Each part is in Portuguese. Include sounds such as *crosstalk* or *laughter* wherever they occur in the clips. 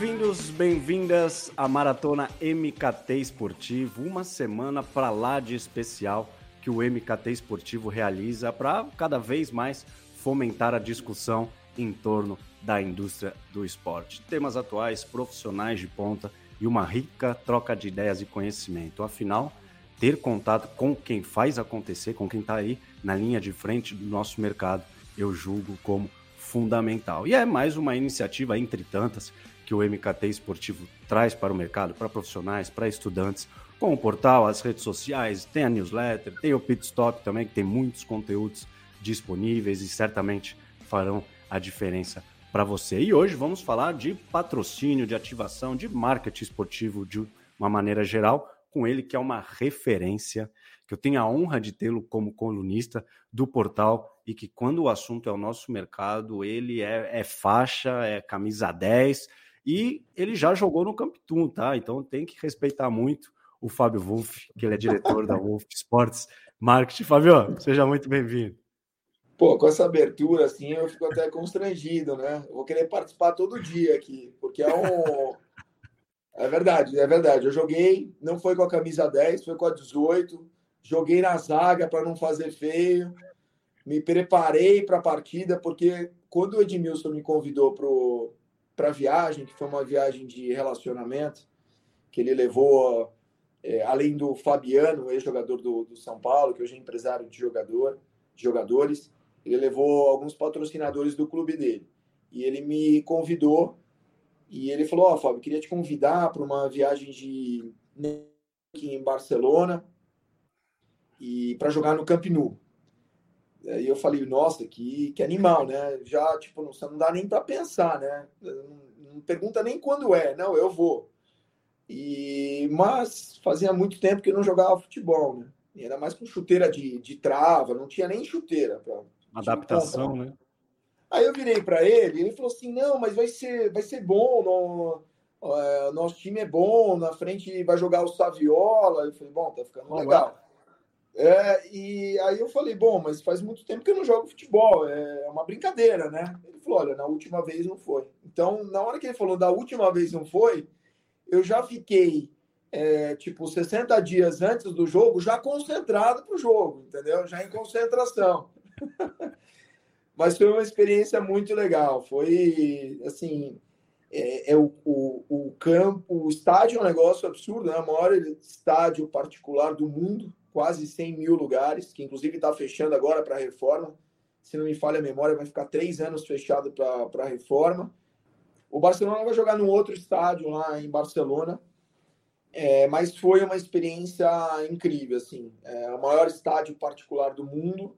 Bem-vindos, bem-vindas à Maratona MKT Esportivo, uma semana para lá de especial que o MKT Esportivo realiza para cada vez mais fomentar a discussão em torno da indústria do esporte. Temas atuais, profissionais de ponta e uma rica troca de ideias e conhecimento. Afinal, ter contato com quem faz acontecer, com quem está aí na linha de frente do nosso mercado, eu julgo como fundamental. E é mais uma iniciativa entre tantas que o MKT Esportivo traz para o mercado, para profissionais, para estudantes, com o portal, as redes sociais, tem a newsletter, tem o Pit Stop também, que tem muitos conteúdos disponíveis e certamente farão a diferença para você. E hoje vamos falar de patrocínio, de ativação, de marketing esportivo de uma maneira geral, com ele que é uma referência, que eu tenho a honra de tê-lo como colunista do portal e que quando o assunto é o nosso mercado, ele é, é faixa, é camisa 10 e ele já jogou no Camptoon, tá? Então tem que respeitar muito o Fábio Wolff, que ele é diretor da Wolff Sports Marketing. Fábio, seja muito bem-vindo. Pô, com essa abertura, assim, eu fico até constrangido, né? vou querer participar todo dia aqui, porque é um. É verdade, é verdade. Eu joguei, não foi com a camisa 10, foi com a 18. Joguei na zaga para não fazer feio. Me preparei para a partida, porque quando o Edmilson me convidou para a viagem, que foi uma viagem de relacionamento, que ele levou, é, além do Fabiano, ex-jogador do, do, São Paulo, que hoje é empresário de, jogador, de jogadores, ele levou alguns patrocinadores do clube dele. E ele me convidou e ele falou: Ó, oh, Fábio, queria te convidar para uma viagem de em Barcelona e para jogar no Camp Nou. Aí eu falei, nossa, que, que animal, né? Já, tipo, não, não dá nem para pensar, né? Não, não, pergunta nem quando é, não, eu vou. E, mas fazia muito tempo que eu não jogava futebol, né? E era mais com chuteira de, de trava, não tinha nem chuteira. Pra, Adaptação, né? Aí eu virei para ele, ele falou assim, não, mas vai ser, vai ser bom, é, nosso time é bom, na frente vai jogar o Saviola. Eu falei, bom, tá ficando legal. É, e aí eu falei, bom, mas faz muito tempo que eu não jogo futebol, é uma brincadeira, né? Ele falou, olha, na última vez não foi. Então, na hora que ele falou da última vez não foi, eu já fiquei, é, tipo, 60 dias antes do jogo, já concentrado pro jogo, entendeu? Já em concentração. *laughs* mas foi uma experiência muito legal. Foi, assim, é, é o, o, o, campo, o estádio é um negócio absurdo, né? O maior estádio particular do mundo quase 100 mil lugares, que inclusive está fechando agora para a reforma. Se não me falha a memória, vai ficar três anos fechado para a reforma. O Barcelona vai jogar num outro estádio lá em Barcelona, é, mas foi uma experiência incrível, assim. É o maior estádio particular do mundo.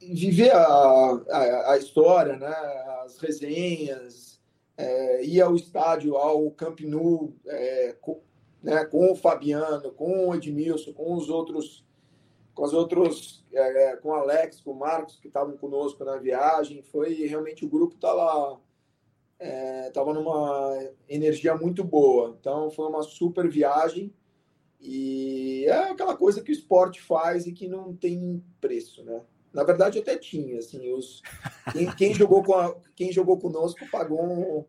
Viver a, a, a história, né, as resenhas, é, ir ao estádio, ao Camp Nou, é, né, com o Fabiano, com o Edmilson, com os outros com os outros, é, é, com o Alex, com o Marcos, que estavam conosco na viagem. Foi realmente o grupo estava é, tava numa energia muito boa. Então foi uma super viagem e é aquela coisa que o esporte faz e que não tem preço, né? Na verdade até tinha, assim, os quem, quem jogou com a, quem jogou conosco pagou um,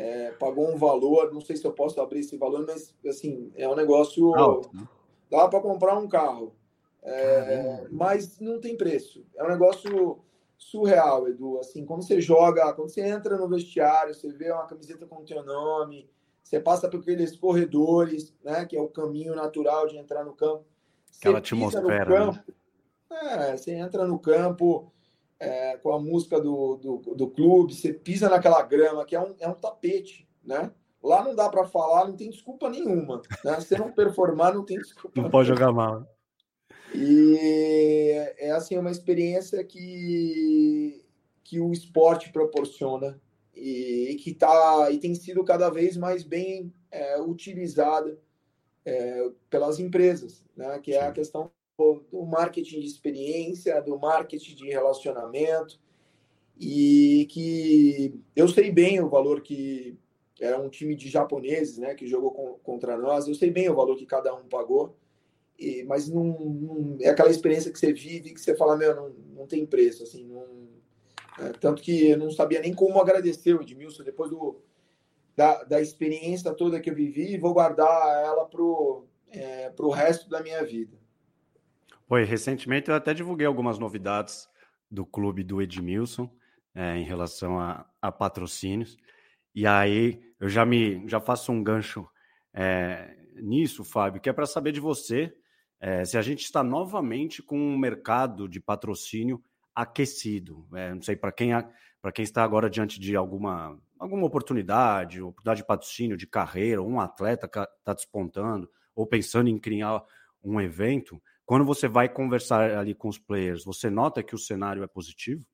é, pagou um valor, não sei se eu posso abrir esse valor, mas assim é um negócio né? dá para comprar um carro. É, mas não tem preço. É um negócio surreal, Edu. Assim, quando você joga, quando você entra no vestiário, você vê uma camiseta com o teu nome, você passa por aqueles corredores, né, que é o caminho natural de entrar no campo. Aquela atmosfera. Né? Campo, né? é, você entra no campo é, com a música do, do, do, clube, você pisa naquela grama, que é um, é um tapete, né? Lá não dá para falar, não tem desculpa nenhuma. Né? Se você não performar, não tem desculpa. Não pode jogar mal. E é assim uma experiência que, que o esporte proporciona e, e que tá e tem sido cada vez mais bem é, utilizada é, pelas empresas, né? Que é a questão do marketing de experiência, do marketing de relacionamento e que eu sei bem o valor que era um time de japoneses, né, que jogou com, contra nós. Eu sei bem o valor que cada um pagou e, mas não, não, é aquela experiência que você vive que você fala, meu, não, não tem preço, assim, não, é, tanto que eu não sabia nem como agradecer o Edmilson depois do, da, da experiência toda que eu vivi vou guardar ela para o é, resto da minha vida. Oi, recentemente eu até divulguei algumas novidades do clube do Edmilson é, em relação a, a, patrocínios. E aí eu já me já faço um gancho é, nisso, Fábio, que é para saber de você é, se a gente está novamente com um mercado de patrocínio aquecido. É, não sei para quem para quem está agora diante de alguma alguma oportunidade, oportunidade de patrocínio, de carreira, um atleta que está despontando ou pensando em criar um evento, quando você vai conversar ali com os players, você nota que o cenário é positivo?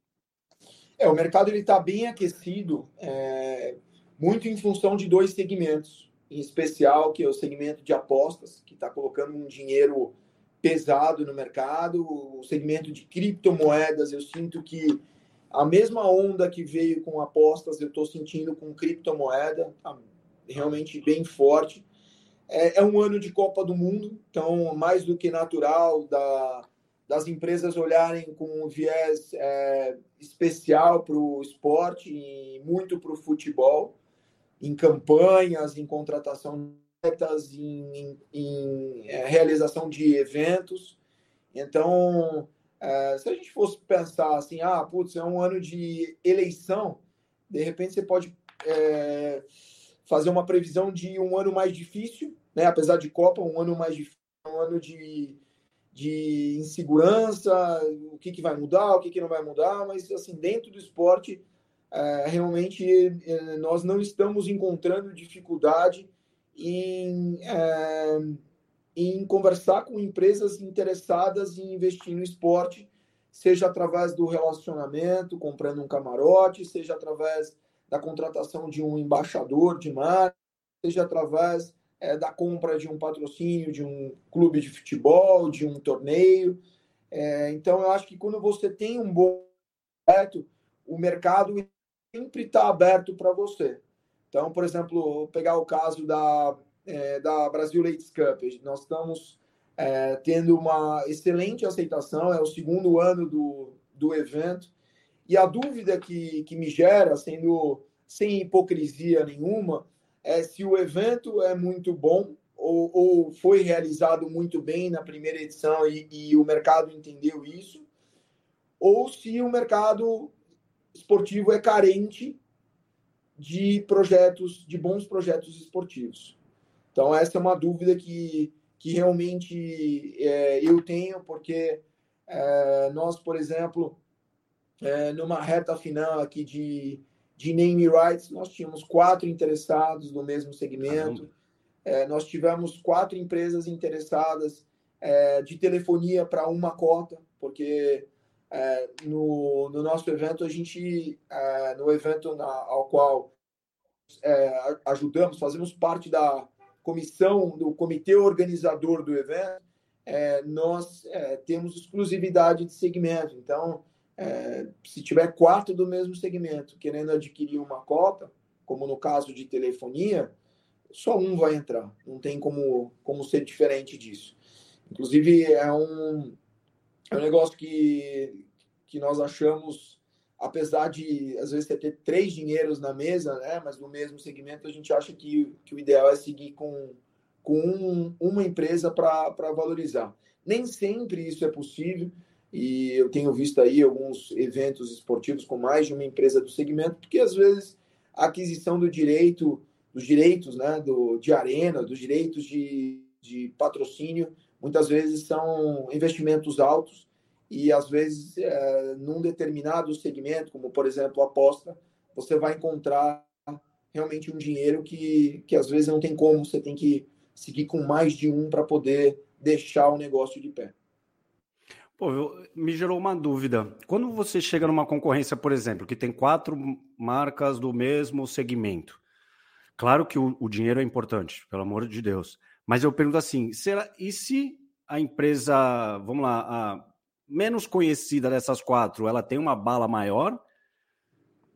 É, o mercado ele está bem aquecido, é, muito em função de dois segmentos, em especial que é o segmento de apostas, que está colocando um dinheiro pesado no mercado, o segmento de criptomoedas, eu sinto que a mesma onda que veio com apostas, eu estou sentindo com criptomoeda, tá realmente bem forte. É, é, um ano de Copa do Mundo, então mais do que natural da, das empresas olharem com um viés é, especial para o esporte e muito para o futebol, em campanhas, em contratação de metas, em, em, em é, realização de eventos. Então, é, se a gente fosse pensar assim, ah, putz, é um ano de eleição, de repente você pode é, fazer uma previsão de um ano mais difícil, né? apesar de Copa, um ano mais difícil, um ano de, de insegurança, o que, que vai mudar, o que, que não vai mudar, mas assim, dentro do esporte, é, realmente é, nós não estamos encontrando dificuldade em é, em conversar com empresas interessadas em investir no esporte, seja através do relacionamento, comprando um camarote, seja através da contratação de um embaixador de marca, seja através é, da compra de um patrocínio de um clube de futebol, de um torneio. É, então, eu acho que quando você tem um bom projeto, o mercado sempre está aberto para você. Então, por exemplo, pegar o caso da é, da Brasil Ladies Cup. Nós estamos é, tendo uma excelente aceitação, é o segundo ano do, do evento. E a dúvida que, que me gera, sendo sem hipocrisia nenhuma, é se o evento é muito bom ou, ou foi realizado muito bem na primeira edição e, e o mercado entendeu isso, ou se o mercado esportivo é carente de projetos, de bons projetos esportivos. Então, essa é uma dúvida que, que realmente é, eu tenho, porque é, nós, por exemplo, é, numa reta final aqui de, de name rights, nós tínhamos quatro interessados no mesmo segmento. É, nós tivemos quatro empresas interessadas é, de telefonia para uma cota, porque é, no, no nosso evento, a gente, no evento na, ao qual ajudamos, fazemos parte da, comissão, do comitê organizador do evento, é, nós é, temos exclusividade de segmento. Então, é, se tiver quatro do mesmo segmento querendo adquirir uma cota, como no caso de telefonia, só um vai entrar. Não tem como, como ser diferente disso. Inclusive, é um, é um negócio que, que nós achamos apesar de às vezes ter três dinheiros na mesa, né, mas no mesmo segmento, a gente acha que, que o ideal é seguir com, com um, uma empresa para valorizar. Nem sempre isso é possível, e eu tenho visto aí alguns eventos esportivos com mais de uma empresa do segmento, porque às vezes a aquisição do direito, dos direitos né, do, de arena, dos direitos de, de patrocínio, muitas vezes são investimentos altos e às vezes é, num determinado segmento, como por exemplo aposta, você vai encontrar realmente um dinheiro que, que às vezes não tem como, você tem que seguir com mais de um para poder deixar o negócio de pé. Pô, me gerou uma dúvida. Quando você chega numa concorrência, por exemplo, que tem quatro marcas do mesmo segmento, claro que o, o dinheiro é importante, pelo amor de Deus. Mas eu pergunto assim: será e se a empresa, vamos lá, a menos conhecida dessas quatro, ela tem uma bala maior,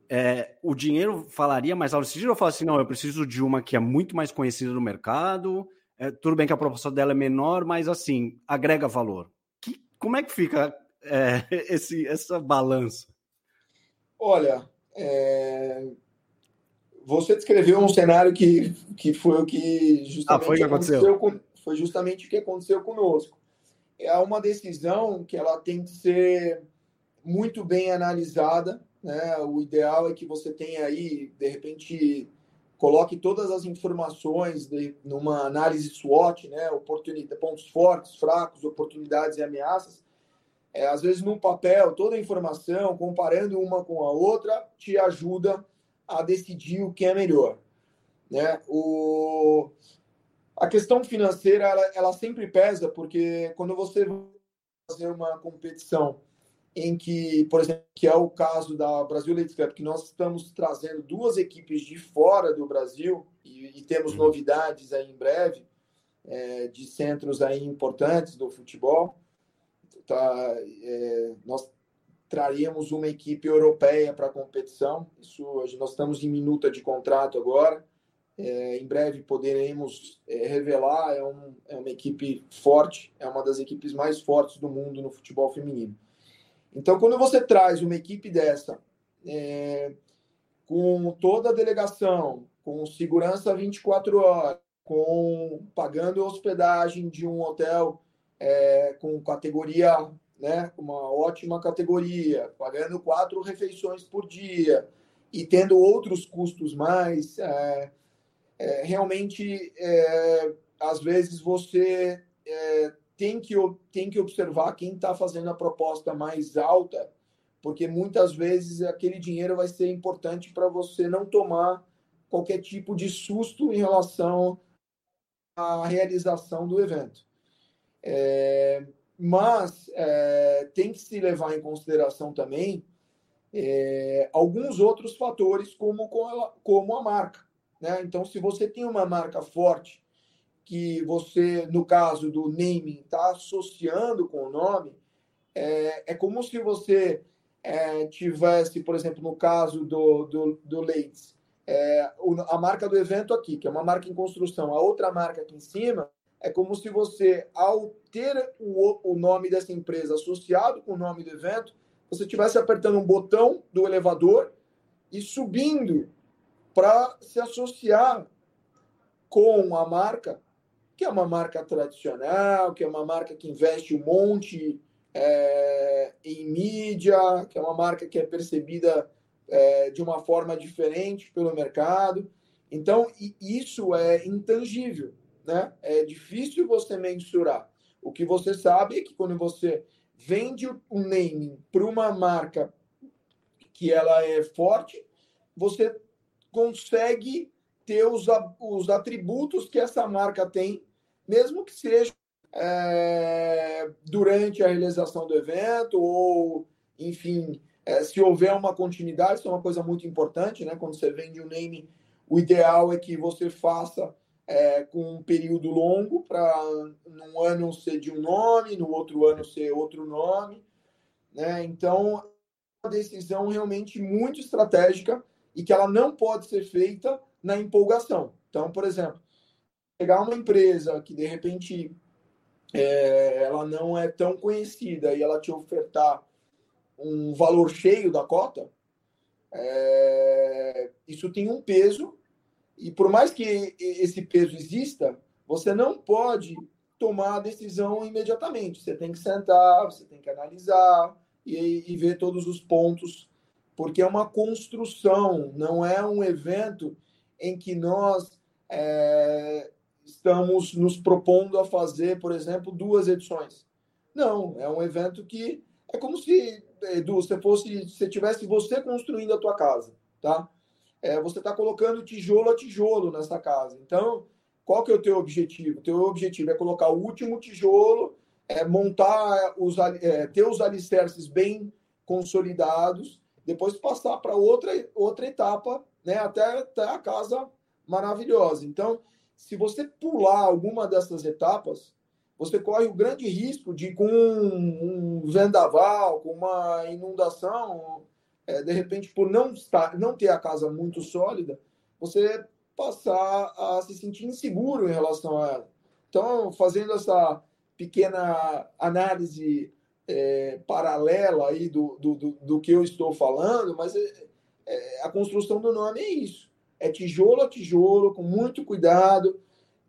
é, o dinheiro falaria mais alto. Se eu falar assim, não, eu preciso de uma que é muito mais conhecida no mercado, é, tudo bem que a proposta dela é menor, mas assim, agrega valor. Como é que fica é, *laughs* esse, essa balança? Olha, é, você descreveu um cenário que, que foi o que justamente ah, foi que aconteceu. aconteceu com, foi justamente o que aconteceu conosco. É uma decisão que ela tem que ser muito bem analisada, né? O ideal é que você tenha aí, de repente, coloque todas as informações de, numa análise SWOT, né? Oportunidade, pontos fortes, fracos, oportunidades e ameaças. É, às vezes, num papel, toda a informação, comparando uma com a outra, te ajuda a decidir o que é melhor. Né? O... A questão financeira, ela, ela sempre pesa, porque quando você vai fazer uma competição em que, por exemplo, que é o caso da Brasil Ladies Cup, que nós estamos trazendo duas equipes de fora do Brasil e, e temos uhum. novidades aí em breve é, de centros aí importantes do futebol. Tá, é, nós traríamos uma equipe europeia para a competição. Isso nós estamos em minuta de contrato agora. É, em breve poderemos é, revelar. É, um, é uma equipe forte, é uma das equipes mais fortes do mundo no futebol feminino. Então, quando você traz uma equipe dessa, é, com toda a delegação, com segurança 24 horas, com pagando hospedagem de um hotel é, com categoria né, uma ótima categoria, pagando quatro refeições por dia e tendo outros custos mais, é, é, realmente, é, às vezes, você é, tem, que, tem que observar quem está fazendo a proposta mais alta, porque muitas vezes aquele dinheiro vai ser importante para você não tomar qualquer tipo de susto em relação à realização do evento. É, mas é, tem que se levar em consideração também é, alguns outros fatores, como, como a marca. Né? Então, se você tem uma marca forte, que você, no caso do naming, está associando com o nome, é, é como se você é, tivesse, por exemplo, no caso do, do, do Leeds, é, a marca do evento aqui, que é uma marca em construção, a outra marca aqui em cima, é como se você, ao ter o, o nome dessa empresa associado com o nome do evento, você estivesse apertando um botão do elevador e subindo para se associar com a marca, que é uma marca tradicional, que é uma marca que investe um monte é, em mídia, que é uma marca que é percebida é, de uma forma diferente pelo mercado. Então, isso é intangível né? É difícil você mensurar. O que você sabe é que quando você vende um naming para uma marca que ela é forte, você consegue ter os, os atributos que essa marca tem, mesmo que seja é, durante a realização do evento ou, enfim, é, se houver uma continuidade, isso é uma coisa muito importante, né? Quando você vende um name, o ideal é que você faça é, com um período longo, para num ano ser de um nome, no outro ano ser outro nome. Né? Então, é uma decisão realmente muito estratégica e que ela não pode ser feita na empolgação. Então, por exemplo, pegar uma empresa que de repente é, ela não é tão conhecida e ela te ofertar um valor cheio da cota, é, isso tem um peso e por mais que esse peso exista, você não pode tomar a decisão imediatamente. Você tem que sentar, você tem que analisar e, e ver todos os pontos, porque é uma construção, não é um evento em que nós é, estamos nos propondo a fazer, por exemplo, duas edições. Não, é um evento que é como se, Edu, você fosse, se tivesse você construindo a tua casa, tá? é, você está colocando tijolo a tijolo nessa casa. Então, qual que é o teu objetivo? O teu objetivo é colocar o último tijolo, é, montar os, é, ter os alicerces bem consolidados, depois passar para outra, outra etapa, né, até, até a casa maravilhosa. Então, se você pular alguma dessas etapas, você corre o grande risco de, com um vendaval, com uma inundação, é, de repente, por não, estar, não ter a casa muito sólida, você passar a se sentir inseguro em relação a ela. Então, fazendo essa pequena análise é, paralela aí do, do, do, do, que eu estou falando, mas é, é, a construção do nome é isso. É tijolo a tijolo, com muito cuidado.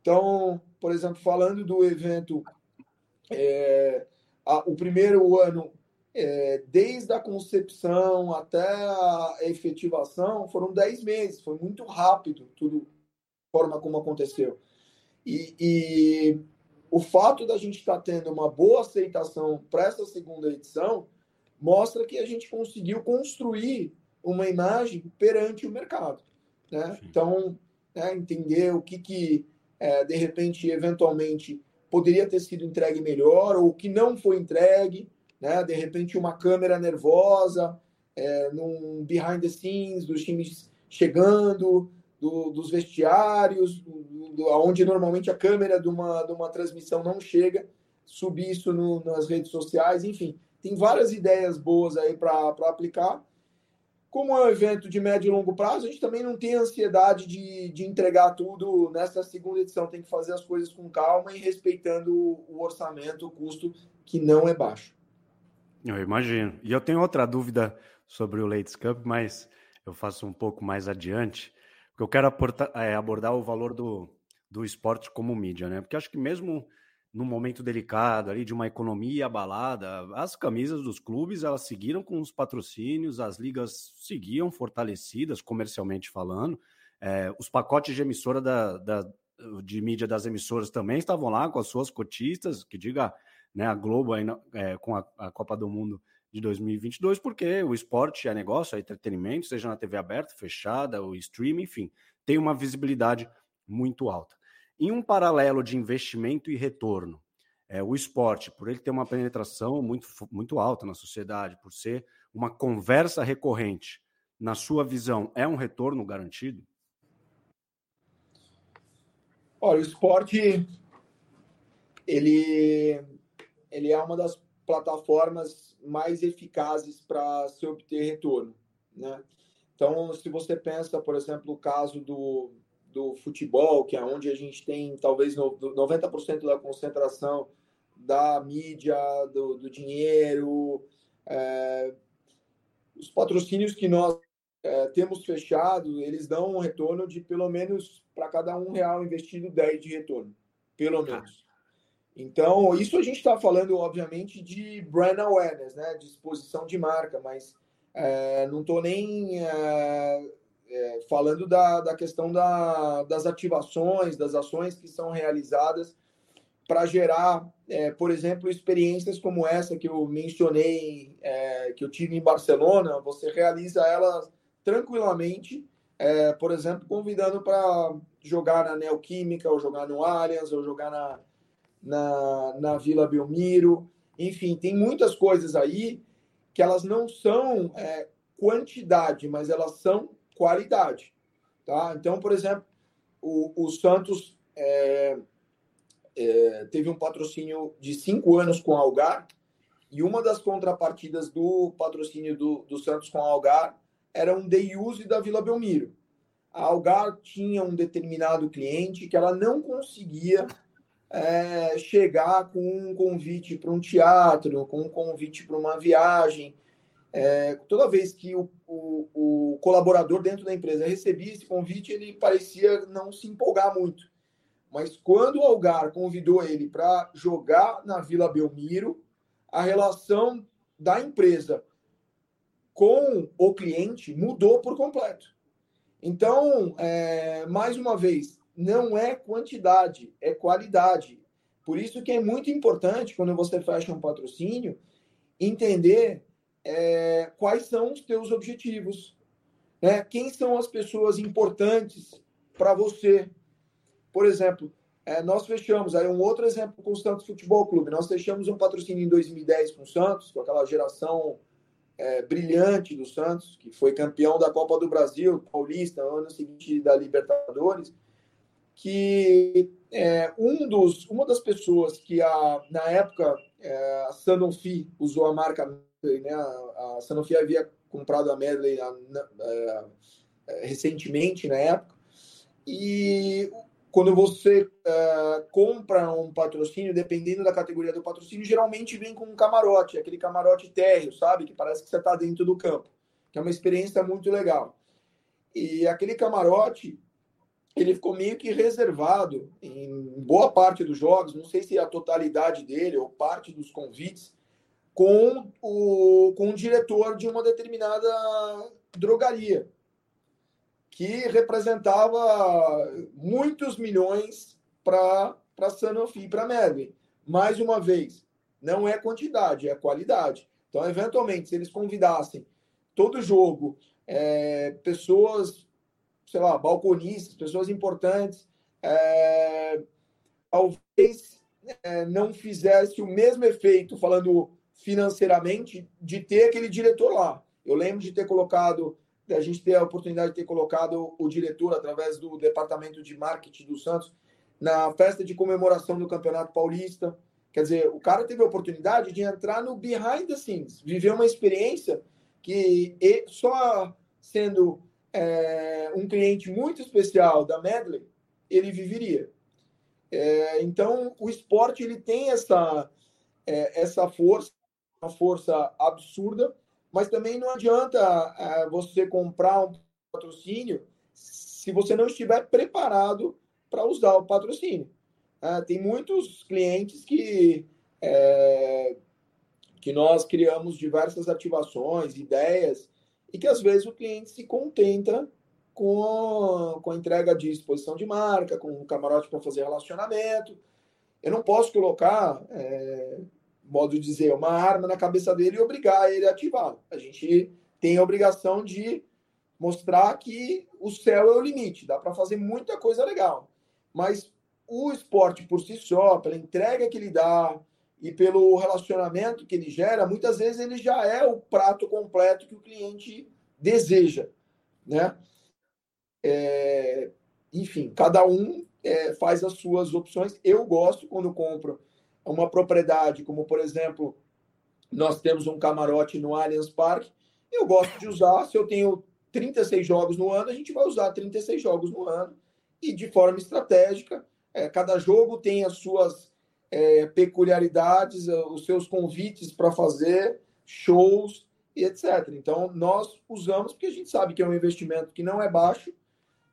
Então, por exemplo, falando do evento, é, a, o primeiro ano, é, desde a concepção até a efetivação, foram 10 meses, foi muito rápido tudo, forma como aconteceu. E, e o fato da gente estar tá tendo uma boa aceitação para essa segunda edição mostra que a gente conseguiu construir uma imagem perante o mercado. Né? Então, né, entender o que, que é, de repente, eventualmente, poderia ter sido entregue melhor, ou o que não foi entregue, né? de repente, uma câmera nervosa, é, num behind the scenes, dos times chegando, do, dos vestiários, do, do, onde normalmente a câmera de uma, de uma transmissão não chega, subir isso no, nas redes sociais, enfim, tem várias ideias boas aí para aplicar. Como é um evento de médio e longo prazo, a gente também não tem ansiedade de, de entregar tudo nessa segunda edição. Tem que fazer as coisas com calma e respeitando o orçamento, o custo, que não é baixo. Eu imagino. E eu tenho outra dúvida sobre o Ladies Cup, mas eu faço um pouco mais adiante, porque eu quero aportar, é, abordar o valor do, do esporte como mídia, né? Porque acho que mesmo num momento delicado ali de uma economia abalada, as camisas dos clubes elas seguiram com os patrocínios, as ligas seguiam fortalecidas comercialmente falando, é, os pacotes de emissora da, da, de mídia das emissoras também estavam lá com as suas cotistas, que diga né, a Globo aí, é, com a, a, Copa do Mundo de 2022, porque o esporte é negócio, é entretenimento, seja na TV aberta, fechada, o streaming, enfim, tem uma visibilidade muito alta. Em um paralelo de investimento e retorno, é, o esporte, por ele ter uma penetração muito, muito alta na sociedade, por ser uma conversa recorrente, na sua visão, é um retorno garantido? Olha, o esporte ele, ele é uma das plataformas mais eficazes para se obter retorno, né? Então, se você pensa, por exemplo, o caso do, do futebol, que é onde a gente tem talvez 90% da concentração da mídia, do, do dinheiro, é, os patrocínios que nós é, temos fechado, eles dão um retorno de pelo menos para cada um real investido, 10 de retorno, pelo menos. Então, isso a gente está falando, obviamente, de brand awareness, né? de exposição de marca, mas é, não estou nem é, falando da, da questão da, das ativações, das ações que são realizadas para gerar, é, por exemplo, experiências como essa que eu mencionei, é, que eu tive em Barcelona, você realiza elas tranquilamente, é, por exemplo, convidando para jogar na Neoquímica, ou jogar no Allianz, ou jogar na, na, na Vila Belmiro, enfim, tem muitas coisas aí que elas não são é, quantidade, mas elas são qualidade. Tá? Então, por exemplo, o, o Santos é, é, teve um patrocínio de cinco anos com a Algar, e uma das contrapartidas do patrocínio do, do Santos com a Algar era um day use da Vila Belmiro. A Algar tinha um determinado cliente que ela não conseguia é, chegar com um convite para um teatro, com um convite para uma viagem, é, toda vez que o, o, o, colaborador dentro da empresa recebia esse convite, ele parecia não se empolgar muito. Mas quando o Algar convidou ele para jogar na Vila Belmiro, a relação da empresa com o cliente mudou por completo. Então, é, mais uma vez, não é quantidade, é qualidade. Por isso que é muito importante, quando você fecha um patrocínio, entender é, quais são os teus objetivos, né? Quem são as pessoas importantes para você? Por exemplo, é, nós fechamos aí um outro exemplo com o Santos Futebol Clube. Nós fechamos um patrocínio em 2010 com o Santos, com aquela geração é, brilhante do Santos, que foi campeão da Copa do Brasil, Paulista, no ano seguinte da Libertadores, que é, um dos, uma das pessoas que a, na época é, a Sanofi usou a marca né? A, Sanofi havia comprado a Medley a, a, a, recentemente, na época, e quando você uh, compra um patrocínio, dependendo da categoria do patrocínio, geralmente vem com um camarote, aquele camarote térreo, sabe? Que parece que você está dentro do campo, que é uma experiência muito legal. E aquele camarote, ele ficou meio que reservado em boa parte dos jogos, não sei se a totalidade dele ou parte dos convites, com o, com o diretor de uma determinada drogaria, que representava muitos milhões para Sanofi e para Medley. Mais uma vez, não é quantidade, é qualidade. Então, eventualmente, se eles convidassem todo jogo é, pessoas, sei lá, balconistas, pessoas importantes, é, talvez é, não fizesse o mesmo efeito, falando financeiramente, de ter aquele diretor lá. Eu lembro de ter colocado, a gente ter a oportunidade de ter colocado o diretor através do departamento de marketing do Santos na festa de comemoração do Campeonato Paulista. Quer dizer, o cara teve a oportunidade de entrar no behind the scenes, viver uma experiência que só sendo é, um cliente muito especial da Medley, ele viveria. É, então, o esporte ele tem essa, é, essa força, uma força absurda, mas também não adianta é, você comprar um patrocínio se você não estiver preparado para usar o patrocínio. É, tem muitos clientes que, é, que nós criamos diversas ativações, ideias, e que às vezes o cliente se contenta com com a entrega de exposição de marca, com o camarote para fazer relacionamento. Eu não posso colocar, é, modo de dizer, uma arma na cabeça dele e obrigar ele a ativar. A gente tem a obrigação de mostrar que o céu é o limite, dá para fazer muita coisa legal. Mas o esporte por si só, pela entrega que ele dá, e pelo relacionamento que ele gera, muitas vezes ele já é o prato completo que o cliente deseja, né? É, enfim, cada um é, faz as suas opções. Eu gosto quando compro uma propriedade, como por exemplo, nós temos um camarote no Allianz Parque. Eu gosto de usar, se eu tenho 36 jogos no ano, a gente vai usar 36 jogos no ano e de forma estratégica. É, cada jogo tem as suas é, peculiaridades, é, os seus convites para fazer shows e etc. Então, nós usamos porque a gente sabe que é um investimento que não é baixo,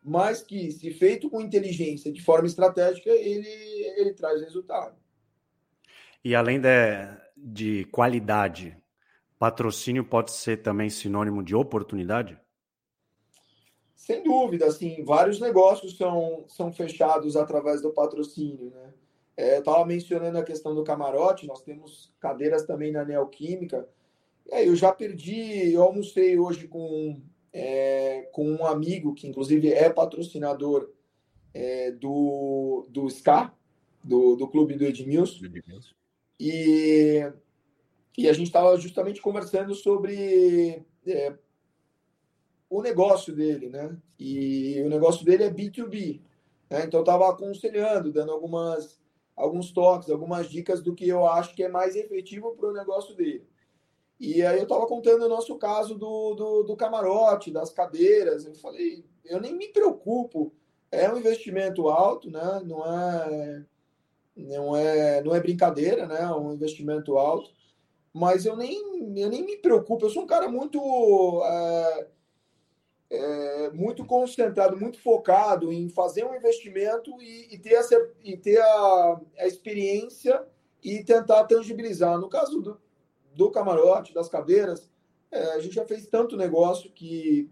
mas que, se feito com inteligência, de forma estratégica, ele, ele traz resultado. E além de, de qualidade, patrocínio pode ser também sinônimo de oportunidade? Sem dúvida, assim, vários negócios são, são fechados através do patrocínio, né? É, eu estava mencionando a questão do camarote, nós temos cadeiras também na Neoquímica. É, eu já perdi, eu almocei hoje com, é, com um amigo que, inclusive, é patrocinador é, do, do SCA, do, do clube do Edmilson. Edmilson. E, e a gente estava justamente conversando sobre é, o negócio dele, né? E o negócio dele é B2B. Né? Então, eu estava aconselhando, dando algumas alguns toques, algumas dicas do que eu acho que é mais efetivo para o negócio dele. E aí eu estava contando o nosso caso do, do, do, camarote, das cadeiras. Eu falei, eu nem me preocupo. É um investimento alto, né? Não é, não é, não é brincadeira, né? É um investimento alto. Mas eu nem, eu nem me preocupo. Eu sou um cara muito é, é, muito concentrado, muito focado em fazer um investimento e, e ter, essa, e ter a, a, experiência e tentar tangibilizar. No caso do, do camarote, das cadeiras, é, a gente já fez tanto negócio que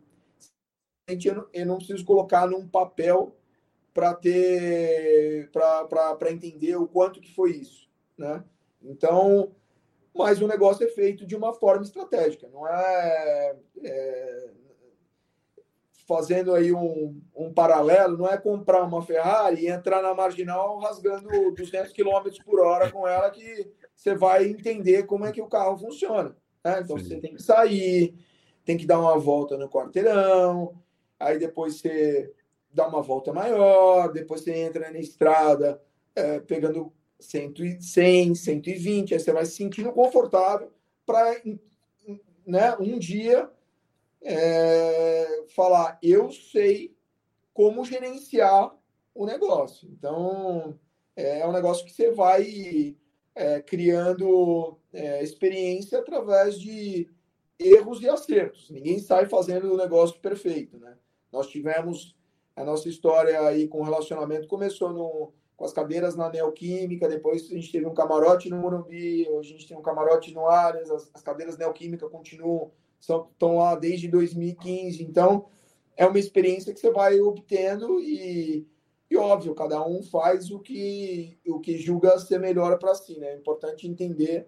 a gente, eu, não, eu não preciso colocar num papel para ter para entender o quanto que foi isso, né? Então, mas o negócio é feito de uma forma estratégica, não é, é fazendo aí um, um paralelo, não é comprar uma Ferrari e entrar na marginal rasgando 200 km por hora com ela que você vai entender como é que o carro funciona. Né? Então Sim. você tem que sair, tem que dar uma volta no quarteirão, aí depois você dá uma volta maior, depois você entra na estrada é, pegando 100, 120, aí você vai se sentindo confortável para né, um dia é, falar, eu sei como gerenciar o negócio. Então, é um negócio que você vai é, criando é, experiência através de erros e acertos. Ninguém sai fazendo o negócio perfeito, né? Nós tivemos a nossa história aí com relacionamento começou no, com as cadeiras na Neoquímica, depois a gente teve um camarote no Morumbi, hoje a gente tem um camarote no Ares, as, as cadeiras Neoquímica continuam, são, estão lá desde 2015, então é uma experiência que você vai obtendo e, e óbvio, cada um faz o que, o que julga ser melhor para si, né? É importante entender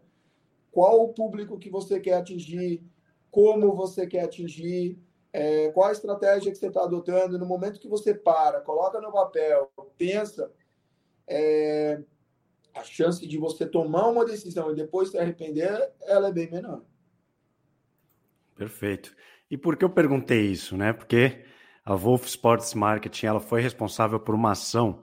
qual o público que você quer atingir, como você quer atingir, é, qual a estratégia que você está adotando. No momento que você para, coloca no papel, pensa, é, a chance de você tomar uma decisão e depois se arrepender, ela é bem menor. Perfeito. E por que eu perguntei isso, né? Porque a Wolf Sports Marketing ela foi responsável por uma ação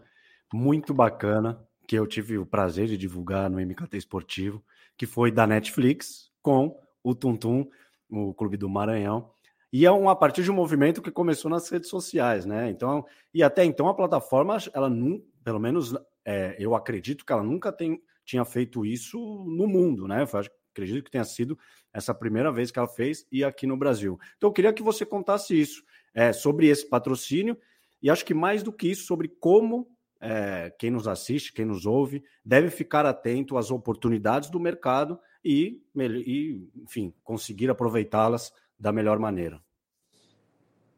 muito bacana que eu tive o prazer de divulgar no MKT Esportivo, que foi da Netflix com o Tuntum, o Clube do Maranhão. E é um, a partir de um movimento que começou nas redes sociais, né? Então, e até então a plataforma, ela não, pelo menos é, eu acredito que ela nunca tem, tinha feito isso no mundo, né? Eu acredito que tenha sido essa primeira vez que ela fez e aqui no Brasil. Então, eu queria que você contasse isso, é, sobre esse patrocínio e acho que mais do que isso, sobre como é, quem nos assiste, quem nos ouve, deve ficar atento às oportunidades do mercado e, e enfim, conseguir aproveitá-las da melhor maneira.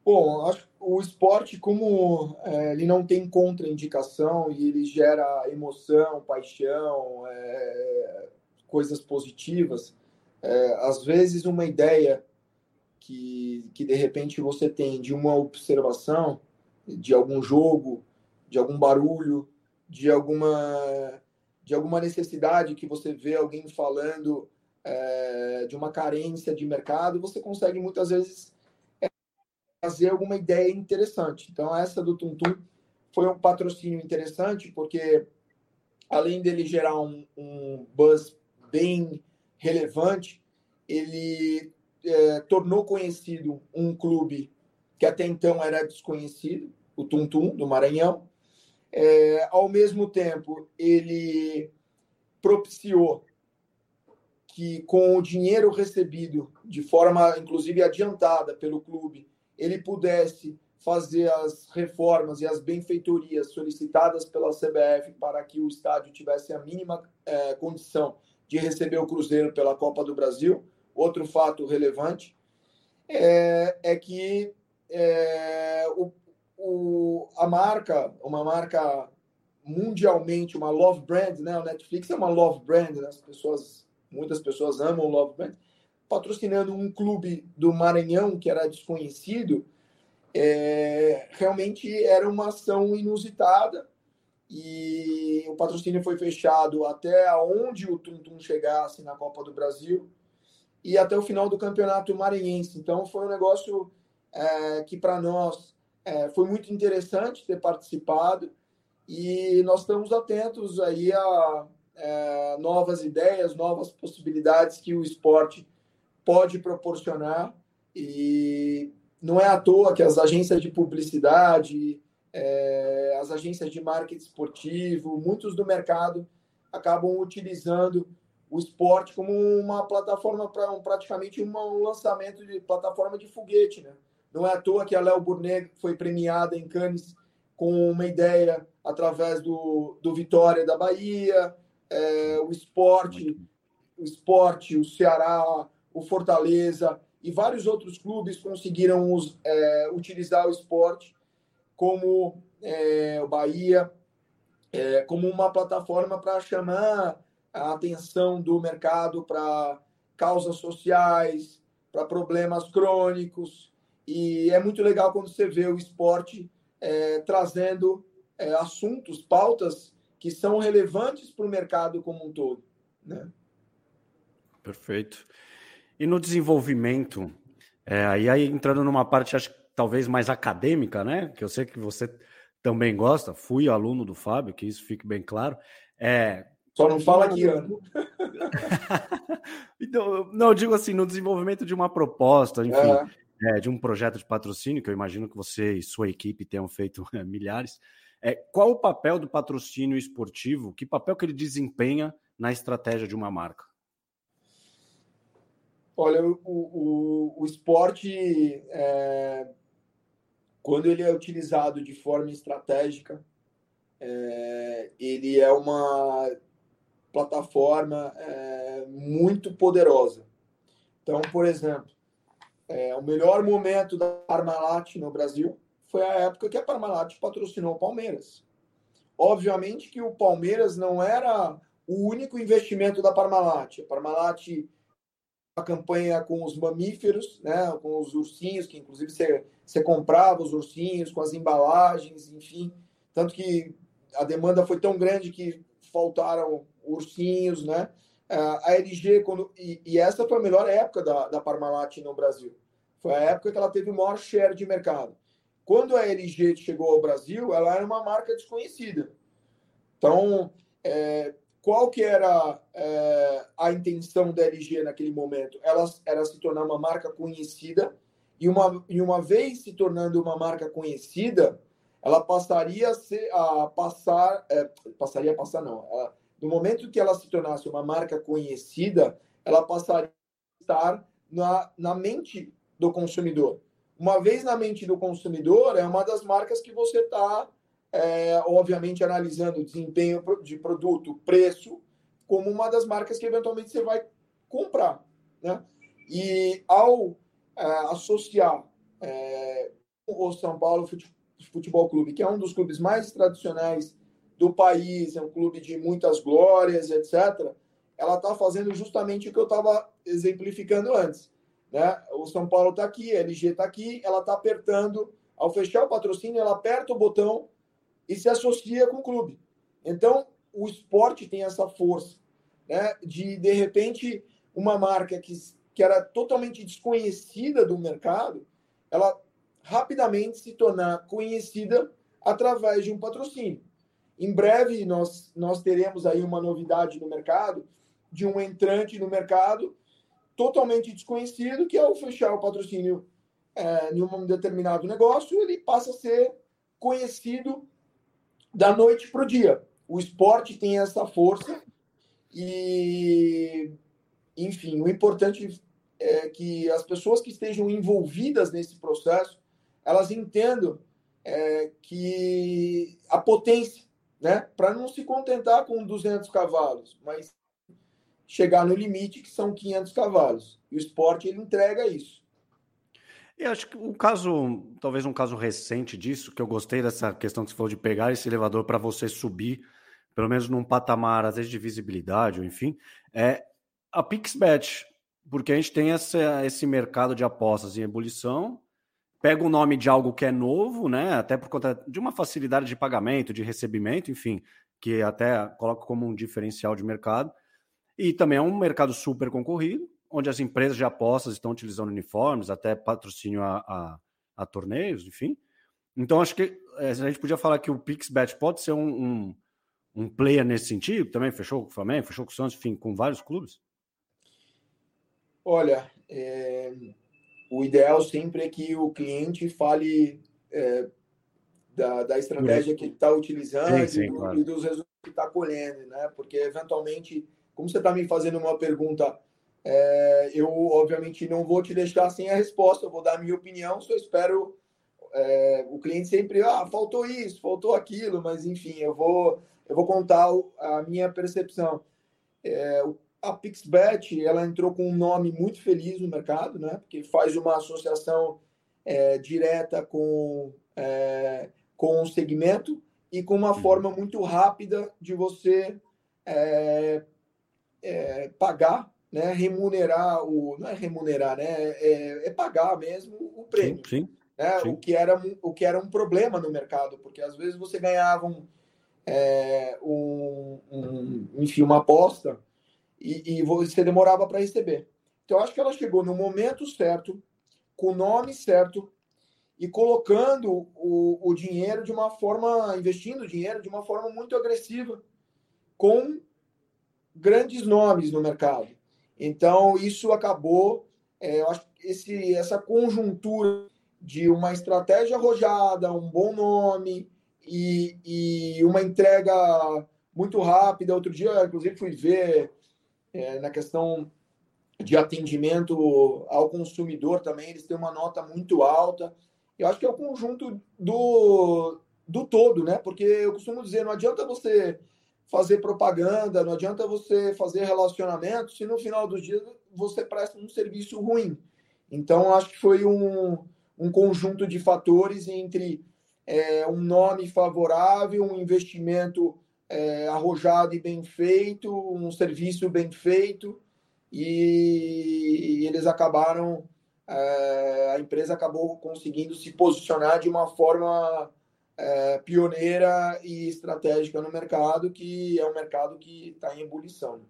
Bom, acho que o esporte, como é, ele não tem contraindicação e ele gera emoção, paixão, é, coisas positivas, é, às vezes uma ideia que, que de repente você tem de uma observação de algum jogo, de algum barulho, de alguma de alguma necessidade que você vê alguém falando é, de uma carência de mercado, você consegue muitas vezes é, fazer alguma ideia interessante. Então essa do Tuntum foi um patrocínio interessante porque além dele gerar um, um buzz bem relevante, ele é, tornou conhecido um clube que até então era desconhecido, o Tuntum, do Maranhão. É, ao mesmo tempo, ele propiciou que, com o dinheiro recebido de forma, inclusive, adiantada pelo clube, ele pudesse fazer as reformas e as benfeitorias solicitadas pela CBF para que o estádio tivesse a mínima é, condição de receber o Cruzeiro pela Copa do Brasil. Outro fato relevante é, é que é, o, o, a marca, uma marca mundialmente, uma love brand, né? O Netflix é uma love brand, né? As pessoas, muitas pessoas amam love brand. Patrocinando um clube do Maranhão que era desconhecido, é, realmente era uma ação inusitada e o patrocínio foi fechado até onde o Tum Tum chegasse na Copa do Brasil e até o final do campeonato maranhense. Então foi um negócio é, que para nós é, foi muito interessante ter participado e nós estamos atentos aí a é, novas ideias, novas possibilidades que o esporte pode proporcionar e não é à toa que as agências de publicidade, é, as agências de marketing esportivo, muitos do mercado acabam utilizando o esporte como uma plataforma para um, praticamente um lançamento de plataforma de foguete, né? Não é à toa que a Léo Burnet foi premiada em Cannes com uma ideia através do, do Vitória da Bahia, é, o esporte, o esporte, o Ceará, o Fortaleza e vários outros clubes conseguiram é, utilizar o esporte como é, o Bahia, é, como uma plataforma para chamar a atenção do mercado para causas sociais, para problemas crônicos. E é muito legal quando você vê o esporte é, trazendo é, assuntos, pautas que são relevantes para o mercado como um todo. Né? Perfeito. E no desenvolvimento, é, aí, entrando numa parte, acho talvez mais acadêmica, né? Que eu sei que você também gosta, fui aluno do Fábio, que isso fique bem claro. É, Só não fala *laughs* que ano. *laughs* então, não, eu digo assim, no desenvolvimento de uma proposta, enfim, é. É, de um projeto de patrocínio, que eu imagino que você e sua equipe tenham feito *laughs* milhares. É, qual o papel do patrocínio esportivo? Que papel que ele desempenha na estratégia de uma marca? Olha, o, o, o esporte é, quando ele é utilizado de forma estratégica, é, ele é uma plataforma é, muito poderosa. Então, por exemplo, é, o melhor momento da Parmalat no Brasil foi a época que a Parmalat patrocinou o Palmeiras. Obviamente que o Palmeiras não era o único investimento da Parmalat. A Parmalat a campanha com os mamíferos, né, com os ursinhos, que inclusive você, você comprava os ursinhos com as embalagens, enfim. Tanto que a demanda foi tão grande que faltaram ursinhos, né? A LG, quando, e, e essa foi a melhor época da, da Parmalat no Brasil. Foi a época que ela teve o maior share de mercado. Quando a LG chegou ao Brasil, ela era uma marca desconhecida. Então, é, qual que era é, a intenção da LG naquele momento? Ela era se tornar uma marca conhecida e uma, e uma vez se tornando uma marca conhecida, ela passaria a, ser, a passar, é, passaria a passar não, ela, no momento que ela se tornasse uma marca conhecida, ela passaria a estar na, na mente do consumidor. Uma vez na mente do consumidor, é uma das marcas que você está é, obviamente analisando desempenho de produto, preço, como uma das marcas que eventualmente você vai comprar. Né? E ao é, associar é, o São Paulo Futebol Clube, que é um dos clubes mais tradicionais do país, é um clube de muitas glórias, etc., ela está fazendo justamente o que eu estava exemplificando antes. Né? O São Paulo está aqui, a LG está aqui, ela está apertando, ao fechar o patrocínio, ela aperta o botão e se associa com o clube. Então, o esporte tem essa força, né? De, de repente, uma marca que, que era totalmente desconhecida do mercado, ela rapidamente se tornar conhecida através de um patrocínio. Em breve, nós, nós teremos aí uma novidade no mercado, de um entrante no mercado totalmente desconhecido, que ao fechar o patrocínio é, em um determinado negócio, ele passa a ser conhecido da noite para o dia. O esporte tem essa força e, enfim, o importante é que as pessoas que estejam envolvidas nesse processo, elas entendam é, que a potência, né, para não se contentar com 200 cavalos, mas chegar no limite que são 500 cavalos. E o esporte ele entrega isso. Eu acho que um caso, talvez um caso recente disso, que eu gostei dessa questão que você falou de pegar esse elevador para você subir, pelo menos num patamar, às vezes de visibilidade, ou enfim, é a Pixbet, porque a gente tem essa, esse mercado de apostas em ebulição, pega o nome de algo que é novo, né? Até por conta de uma facilidade de pagamento, de recebimento, enfim, que até coloca como um diferencial de mercado. E também é um mercado super concorrido onde as empresas de apostas estão utilizando uniformes, até patrocínio a, a, a torneios, enfim. Então, acho que é, a gente podia falar que o PixBet pode ser um, um, um, player nesse sentido, também fechou com o Flamengo, fechou com o Santos, enfim, com vários clubes? Olha, é, o ideal sempre é que o cliente fale é, da, da, estratégia que ele está utilizando sim, sim, do, claro. e dos resultados que está colhendo, né? Porque, eventualmente, como você está me fazendo uma pergunta é, eu, obviamente, não vou te deixar sem a resposta, eu vou dar a minha opinião, só espero. É, o cliente sempre, ah, faltou isso, faltou aquilo, mas enfim, eu vou, eu vou contar a minha percepção. É, a Pixbet, ela entrou com um nome muito feliz no mercado, né? Porque faz uma associação é, direta com, é, com o segmento e com uma uhum. forma muito rápida de você é, é, pagar né, remunerar o. Não é remunerar, né? É, é pagar mesmo o prêmio. Sim, sim, né, sim. O, que era, o que era um problema no mercado, porque às vezes você ganhava um, é, um, um enfim, uma aposta e, e você demorava para receber. Então, acho que ela chegou no momento certo, com o nome certo, e colocando o, o dinheiro de uma forma, investindo o dinheiro de uma forma muito agressiva, com grandes nomes no mercado. Então, isso acabou, é, eu acho que esse, essa conjuntura de uma estratégia arrojada, um bom nome e, e uma entrega muito rápida. Outro dia, inclusive, fui ver é, na questão de atendimento ao consumidor também, eles têm uma nota muito alta. Eu acho que é o conjunto do, do todo, né? Porque eu costumo dizer, não adianta você fazer propaganda, não adianta você fazer relacionamento se no final do dia você presta um serviço ruim. Então, acho que foi um, um conjunto de fatores entre é, um nome favorável, um investimento é, arrojado e bem feito, um serviço bem feito, e, e eles acabaram, é, a empresa acabou conseguindo se posicionar de uma forma é, pioneira e estratégica no mercado, que é um mercado que está em ebulição.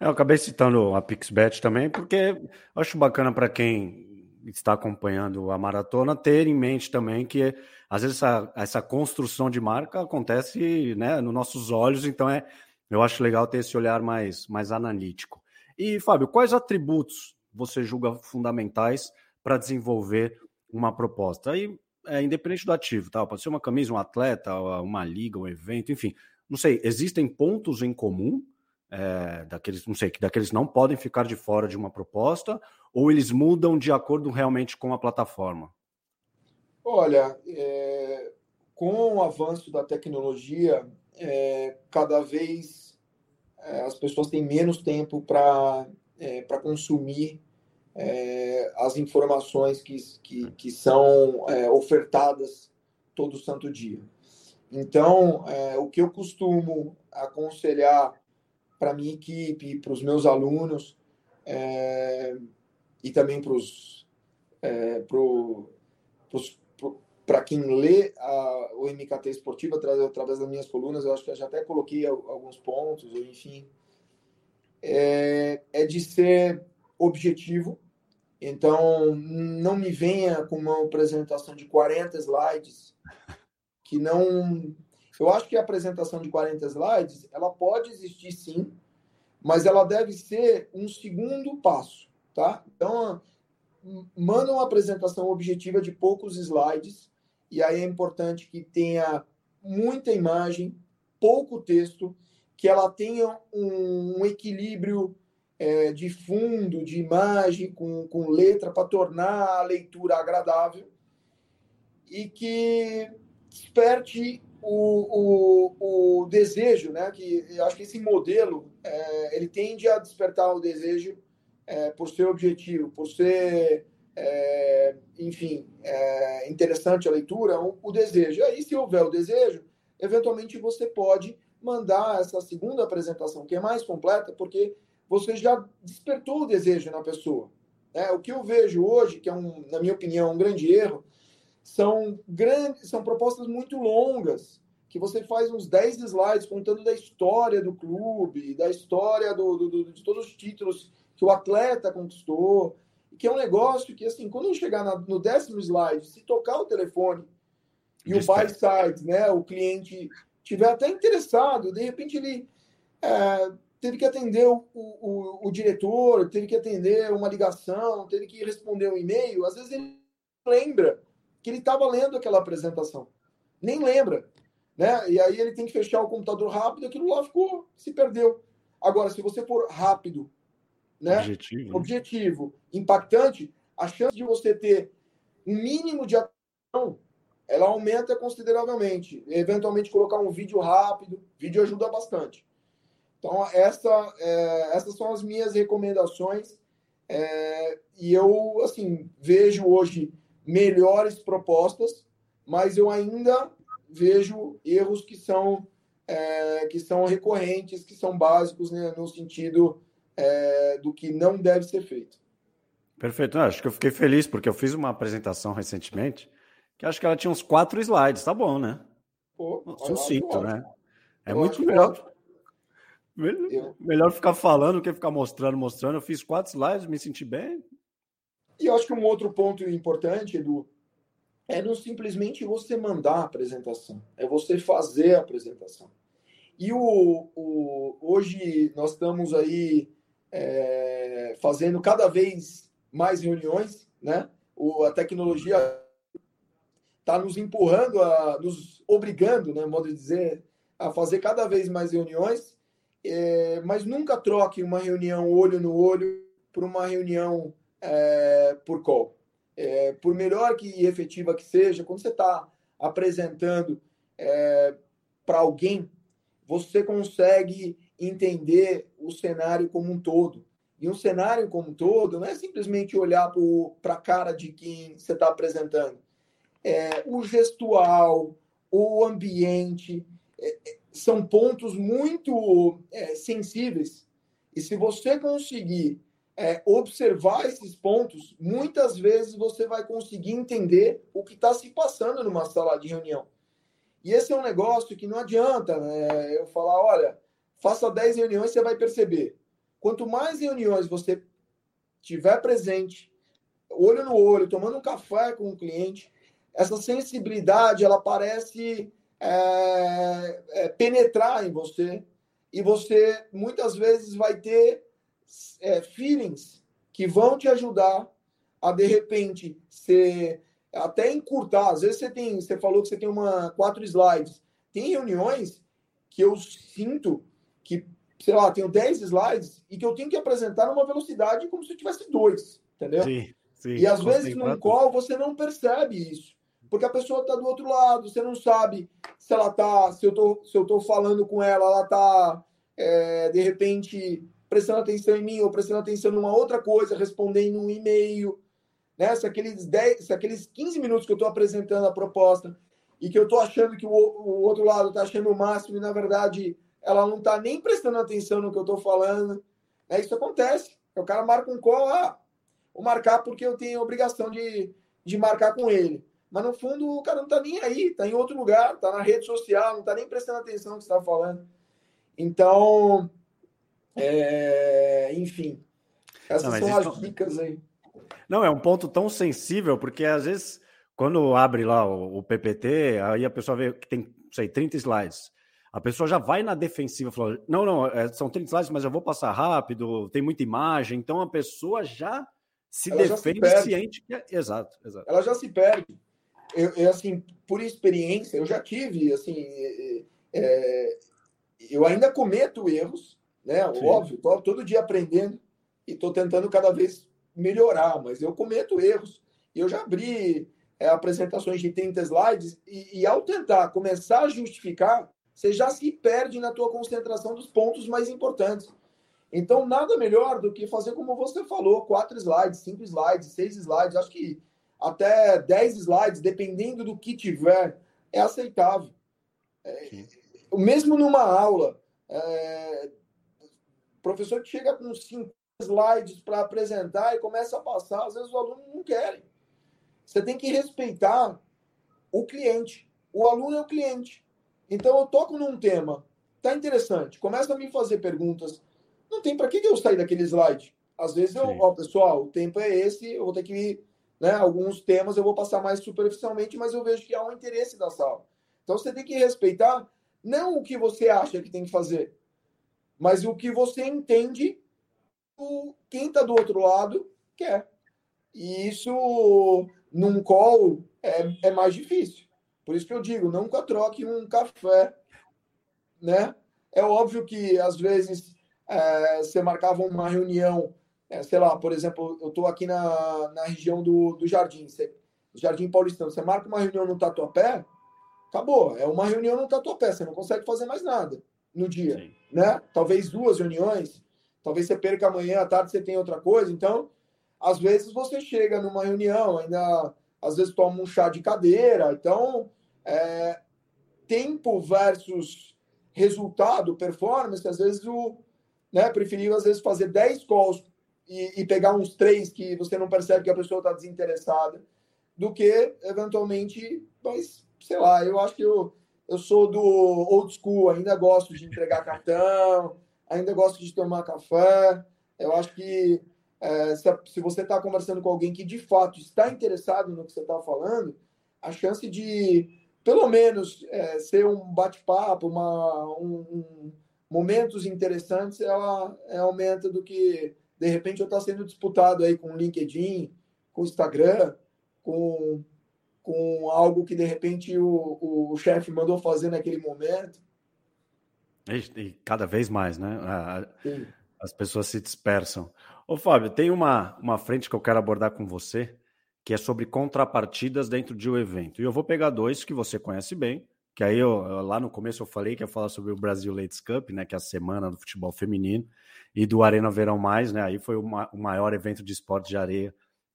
Eu acabei citando a Pixbet também, porque acho bacana para quem está acompanhando a maratona ter em mente também que às vezes essa, essa construção de marca acontece né, nos nossos olhos, então é, eu acho legal ter esse olhar mais, mais analítico. E, Fábio, quais atributos você julga fundamentais para desenvolver uma proposta? Aí é, independente do ativo, tá? Pode ser uma camisa, um atleta, uma liga, um evento, enfim. Não sei, existem pontos em comum é, daqueles, não sei, que daqueles não podem ficar de fora de uma proposta, ou eles mudam de acordo realmente com a plataforma? Olha, é, com o avanço da tecnologia, é, cada vez é, as pessoas têm menos tempo para é, consumir é, as informações que, que, que são é, ofertadas todo santo dia. Então, é, o que eu costumo aconselhar para minha equipe, para os meus alunos é, e também para os pro, para quem lê a, o MKT esportivo através, através das minhas colunas, eu acho que eu já até coloquei alguns pontos, enfim, é, é de ser objetivo, então, não me venha com uma apresentação de 40 slides que não. Eu acho que a apresentação de 40 slides ela pode existir sim, mas ela deve ser um segundo passo, tá? Então, manda uma apresentação objetiva de poucos slides e aí é importante que tenha muita imagem, pouco texto, que ela tenha um, equilíbrio é, de fundo, de imagem, com, com letra, para tornar a leitura agradável e que desperte o, o, o desejo, né? Que eu acho que esse modelo é, ele tende a despertar o desejo é, por ser objetivo, por ser, é, enfim, é, interessante a leitura, o, o desejo. Aí, se houver o desejo, eventualmente você pode mandar essa segunda apresentação, que é mais completa, porque você já despertou o desejo na pessoa. É, o que eu vejo hoje, que é, um, na minha opinião, um grande erro, são, grandes, são propostas muito longas, que você faz uns 10 slides contando da história do clube, da história do, do, do, de todos os títulos que o atleta conquistou, que é um negócio que, assim, quando chegar na, no décimo slide, se tocar o telefone e o buy side, né, o cliente tiver até interessado, de repente ele é, teve que atender o, o, o, diretor, teve que atender uma ligação, teve que responder um e-mail. Às vezes ele lembra que ele estava lendo aquela apresentação. Nem lembra. Né? E aí ele tem que fechar o computador rápido, aquilo lá ficou, se perdeu. Agora, se você for rápido, né? objetivo, objetivo impactante, a chance de você ter um mínimo de atenção ela aumenta consideravelmente. Eventualmente colocar um vídeo rápido, vídeo ajuda bastante. Então, essa, é, essas são as minhas recomendações. É, e eu, assim, vejo hoje melhores propostas, mas eu ainda vejo erros que são, é, que são recorrentes, que são básicos né, no sentido é, do que não deve ser feito. Perfeito. Acho que eu fiquei feliz porque eu fiz uma apresentação recentemente que acho que ela tinha uns quatro slides. Tá bom, né? Pô, Sucinto, né? É muito melhor. Eu... Melhor ficar falando que ficar mostrando, mostrando. Eu fiz quatro slides, me senti bem. E eu acho que um outro ponto importante, Edu, é não simplesmente você mandar a apresentação, é você fazer a apresentação. E o, o hoje nós estamos aí é, fazendo cada vez mais reuniões, né? O, a tecnologia está nos empurrando, a, nos obrigando, né, modo de dizer, a fazer cada vez mais reuniões é, mas nunca troque uma reunião olho no olho por uma reunião é, por call. é, por melhor que efetiva que seja, quando você está apresentando é, para alguém, você consegue entender o cenário como um todo. E um cenário como um todo não é simplesmente olhar para a cara de quem você está apresentando. É, o gestual, o ambiente, é, é, são pontos muito é, sensíveis. E se você conseguir é, observar esses pontos, muitas vezes você vai conseguir entender o que está se passando numa sala de reunião. E esse é um negócio que não adianta né, eu falar, olha, faça 10 reuniões, você vai perceber. Quanto mais reuniões você tiver presente, olho no olho, tomando um café com o cliente, essa sensibilidade ela parece é, é, penetrar em você e você muitas vezes vai ter é, feelings que vão te ajudar a de repente ser até encurtar. Às vezes você tem, você falou que você tem uma quatro slides. Tem reuniões que eu sinto que, sei lá, tenho 10 slides e que eu tenho que apresentar numa velocidade como se eu tivesse dois, entendeu? Sim, sim. E às vezes num call você não percebe isso. Porque a pessoa está do outro lado, você não sabe se ela tá, se eu tô, se eu tô falando com ela, ela tá é, de repente prestando atenção em mim ou prestando atenção numa outra coisa, respondendo um e-mail, né? Se aqueles 10, se aqueles 15 minutos que eu estou apresentando a proposta e que eu estou achando que o, o outro lado está achando o máximo e na verdade ela não está nem prestando atenção no que eu estou falando, né? Isso acontece. O cara marca um call, ah, vou marcar porque eu tenho obrigação de, de marcar com ele. Mas no fundo o cara não está nem aí, está em outro lugar, está na rede social, não está nem prestando atenção no que está falando. Então, é, enfim, essas não, são as isso... dicas aí. Não, é um ponto tão sensível, porque às vezes, quando abre lá o, o PPT, aí a pessoa vê que tem, sei, 30 slides. A pessoa já vai na defensiva, falando, não, não, é, são 30 slides, mas eu vou passar rápido, tem muita imagem, então a pessoa já se Ela defende já se ciente que é... Exato, exato. Ela já se perde. Eu, eu, assim, por experiência, eu já tive, assim, é, é, eu ainda cometo erros, né? Sim. Óbvio, tô todo dia aprendendo e estou tentando cada vez melhorar, mas eu cometo erros. Eu já abri é, apresentações de 30 slides e, e, ao tentar começar a justificar, você já se perde na tua concentração dos pontos mais importantes. Então, nada melhor do que fazer como você falou, quatro slides, cinco slides, seis slides, acho que até 10 slides, dependendo do que tiver, é aceitável. É, mesmo numa aula, é, professor que chega com cinco slides para apresentar e começa a passar, às vezes os alunos não querem. Você tem que respeitar o cliente. O aluno é o cliente. Então eu toco num tema, tá interessante, começa a me fazer perguntas. Não tem para que eu sair daquele slide. Às vezes eu, ó, pessoal, o tempo é esse, eu vou ter que, né, alguns temas eu vou passar mais superficialmente, mas eu vejo que há um interesse da sala. Então você tem que respeitar não o que você acha que tem que fazer, mas o que você entende o, quem está do outro lado quer. E isso num call é, é mais difícil. Por isso que eu digo, nunca troque um café, né? É óbvio que às vezes é, você marcava uma reunião, é, sei lá, por exemplo, eu estou aqui na, na região do, do Jardim, você, Jardim Paulistano, você marca uma reunião no Tatuapé, acabou, é uma reunião no Tatuapé, você não consegue fazer mais nada no dia, Sim. né? Talvez duas reuniões, talvez você perca amanhã à tarde, você tem outra coisa. Então, às vezes você chega numa reunião, ainda às vezes toma um chá de cadeira. Então, é, tempo versus resultado, performance, às vezes o né, preferível às vezes fazer 10 calls e, e pegar uns três que você não percebe que a pessoa está desinteressada, do que eventualmente, mas sei lá, eu acho que eu eu sou do old school, ainda gosto de entregar cartão, ainda gosto de tomar café. Eu acho que é, se, se, você está conversando com alguém que de fato está interessado no que você está falando, a chance de, pelo menos, é, ser um bate-papo, um, um, momentos interessantes, ela, aumenta do que, de repente, eu estou sendo disputado aí com o LinkedIn, com o Instagram, com com algo que de repente o, o chefe mandou fazer naquele momento. E, cada vez mais, né? as pessoas se dispersam. Ô, Fábio, tem uma, uma frente que eu quero abordar com você, que é sobre contrapartidas dentro de um evento. E eu vou pegar dois que você conhece bem, que aí eu, lá no começo eu falei que ia falar sobre o Brasil Ladies Cup, né, que é a semana do futebol feminino, e do Arena Verão Mais, né, aí foi o, ma o maior evento de esporte de areia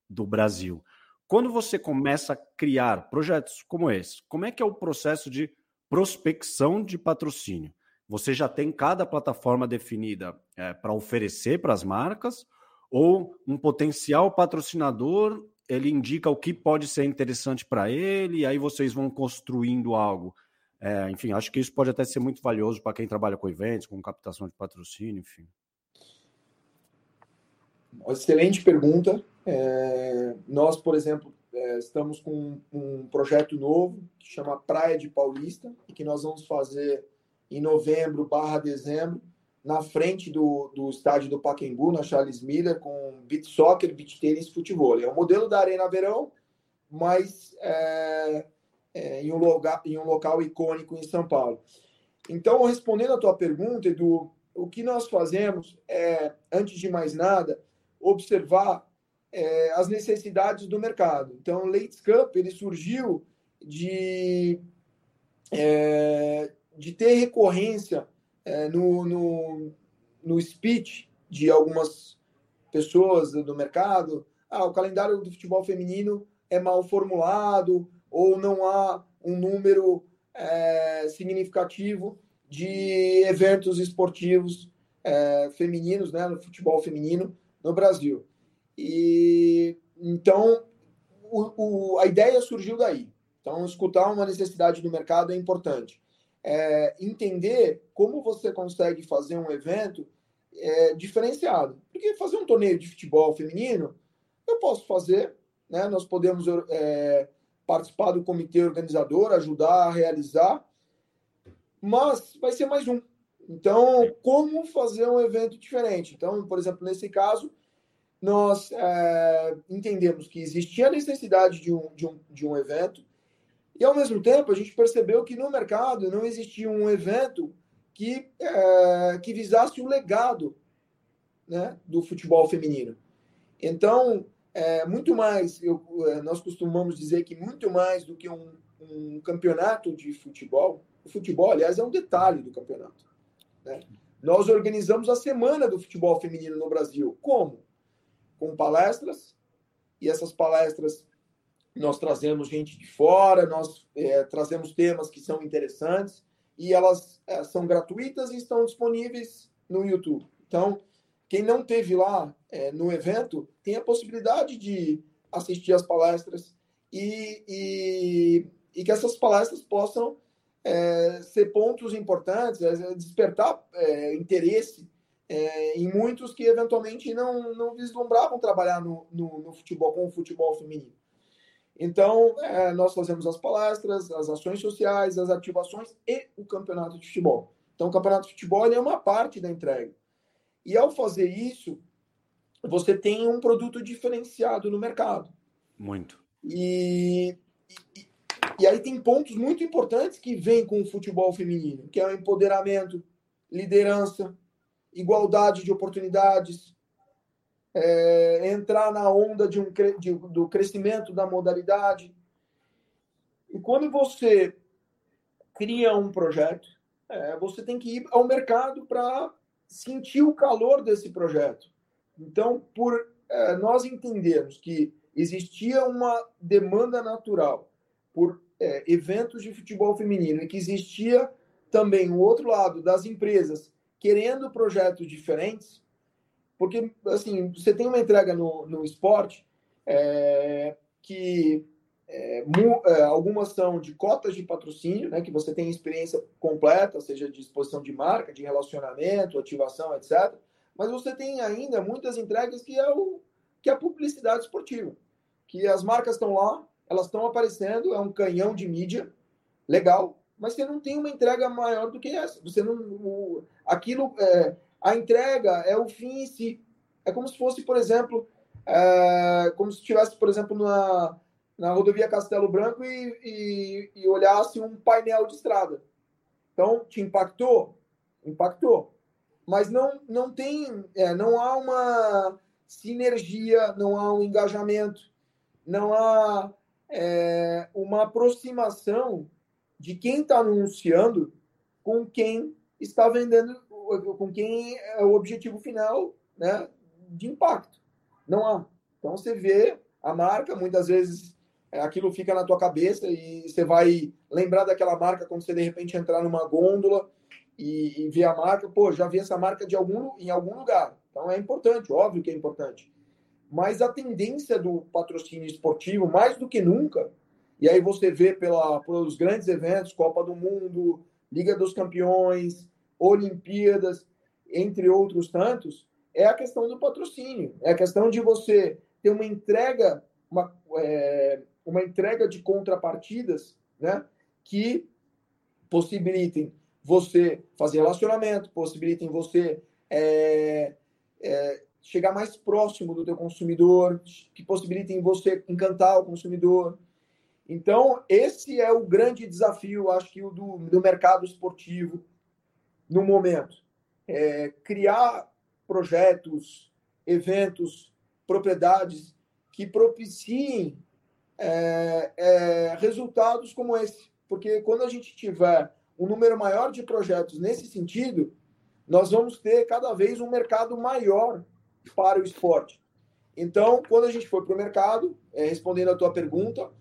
do Brasil. Quando você começa a criar projetos como esse, como é que é o processo de prospecção de patrocínio? Você já tem cada plataforma definida é, para oferecer para as marcas, ou um potencial patrocinador ele indica o que pode ser interessante para ele, e aí vocês vão construindo algo. É, enfim, acho que isso pode até ser muito valioso para quem trabalha com eventos, com captação de patrocínio, enfim. Excelente pergunta. É, nós, por exemplo, é, estamos com um projeto novo que chama Praia de Paulista e que nós vamos fazer em novembro barra dezembro na frente do, do estádio do Pacaembu, na Charles Miller, com beat soccer, beat tênis futebol. É o modelo da Arena Verão, mas é, é, em, um local, em um local icônico em São Paulo. Então, respondendo a tua pergunta, Edu, o que nós fazemos é, antes de mais nada, observar é, as necessidades do mercado. Então, o Ladies Cup ele surgiu de, é, de ter recorrência é, no, no, no speech de algumas pessoas do mercado, ah, o calendário do futebol feminino é mal formulado ou não há um número é, significativo de eventos esportivos é, femininos, né, no futebol feminino no Brasil. E então o, o, a ideia surgiu daí. Então, escutar uma necessidade do mercado é importante é, entender como você consegue fazer um evento é, diferenciado. Porque fazer um torneio de futebol feminino, eu posso fazer, né? nós podemos é, participar do comitê organizador, ajudar a realizar, mas vai ser mais um. Então, como fazer um evento diferente? Então, por exemplo, nesse caso, nós é, entendemos que existia a necessidade de um, de um, de um evento, e, ao mesmo tempo, a gente percebeu que no mercado não existia um evento que, é, que visasse o legado né, do futebol feminino. Então, é, muito mais, eu, é, nós costumamos dizer que muito mais do que um, um, campeonato de futebol, o futebol, aliás, é um detalhe do campeonato. Né? Nós organizamos a Semana do Futebol Feminino no Brasil. Como? Com palestras, e essas palestras nós trazemos gente de fora, nós é, trazemos temas que são interessantes e elas é, são gratuitas e estão disponíveis no YouTube. Então, quem não teve lá é, no evento tem a possibilidade de assistir as palestras e, e, e que essas palestras possam é, ser pontos importantes, é, despertar é, interesse em muitos que eventualmente não, não vislumbravam trabalhar no, no, no futebol com o futebol feminino. Então, é, nós fazemos as palestras, as ações sociais, as ativações e o campeonato de futebol. Então, o campeonato de futebol é uma parte da entrega. E ao fazer isso, você tem um produto diferenciado no mercado. Muito. E, e, e aí tem pontos muito importantes que vêm com o futebol feminino, que é o empoderamento, liderança, igualdade de oportunidades, é, entrar na onda de um, de, do crescimento da modalidade. E quando você cria um projeto, é, você tem que ir ao mercado para sentir o calor desse projeto. Então, por é, nós entendermos que existia uma demanda natural por é, eventos de futebol feminino e que existia também o outro lado das empresas querendo projetos diferentes, porque, assim, você tem uma entrega no, no esporte é, que é, mu, é, algumas são de cotas de patrocínio, né, que você tem experiência completa, seja de exposição de marca, de relacionamento, ativação, etc. Mas você tem ainda muitas entregas que é, o, que é a publicidade esportiva, que as marcas estão lá, elas estão aparecendo, é um canhão de mídia, legal, mas você não tem uma entrega maior do que essa. Você não, o, aquilo é, a entrega é o fim em si. É como se fosse, por exemplo, é, como se estivesse, por exemplo, na, na rodovia Castelo Branco e, e, e, olhasse um painel de estrada. Então, te impactou? Impactou. Mas não, não tem, é, não há uma sinergia, não há um engajamento. não há é, uma aproximação de quem está anunciando com quem está vendendo, com quem é o objetivo final né, de impacto. Não há. Então você vê a marca, muitas vezes aquilo fica na tua cabeça e você vai lembrar daquela marca quando você de repente entrar numa gôndola e, e ver a marca. Pô, já vi essa marca de algum, em algum lugar. Então é importante, óbvio que é importante. Mas a tendência do patrocínio esportivo, mais do que nunca, e aí você vê pela, pelos grandes eventos, Copa do Mundo, Liga dos Campeões, Olimpíadas, entre outros tantos, é a questão do patrocínio. É a questão de você ter uma entrega, uma, é, uma entrega de contrapartidas né, que possibilitem você fazer relacionamento, possibilitem você é, é, chegar mais próximo do teu consumidor, que possibilitem você encantar o consumidor, então, esse é o grande desafio, acho que, do, do mercado esportivo no momento. É criar projetos, eventos, propriedades que propiciem é, é, resultados como esse. Porque quando a gente tiver um número maior de projetos nesse sentido, nós vamos ter cada vez um mercado maior para o esporte. Então, quando a gente for para o mercado, é, respondendo a tua pergunta,